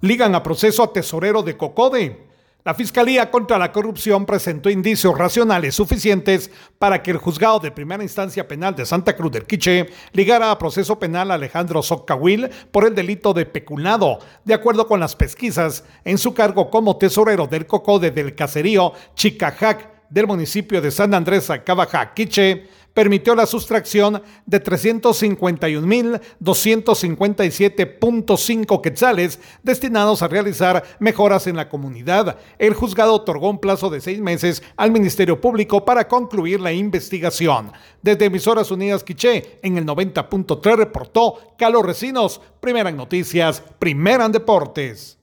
Ligan a proceso a tesorero de Cocode. La Fiscalía contra la Corrupción presentó indicios racionales suficientes para que el juzgado de primera instancia penal de Santa Cruz del Quiche ligara a proceso penal a Alejandro Soccahuil por el delito de peculado, de acuerdo con las pesquisas en su cargo como tesorero del Cocode del caserío Chicajac del municipio de San Andrés Acabaja, Quiche, permitió la sustracción de 351.257.5 quetzales destinados a realizar mejoras en la comunidad. El juzgado otorgó un plazo de seis meses al Ministerio Público para concluir la investigación. Desde Emisoras Unidas Quiché, en el 90.3 reportó Carlos Recinos, primera en noticias, primera en deportes.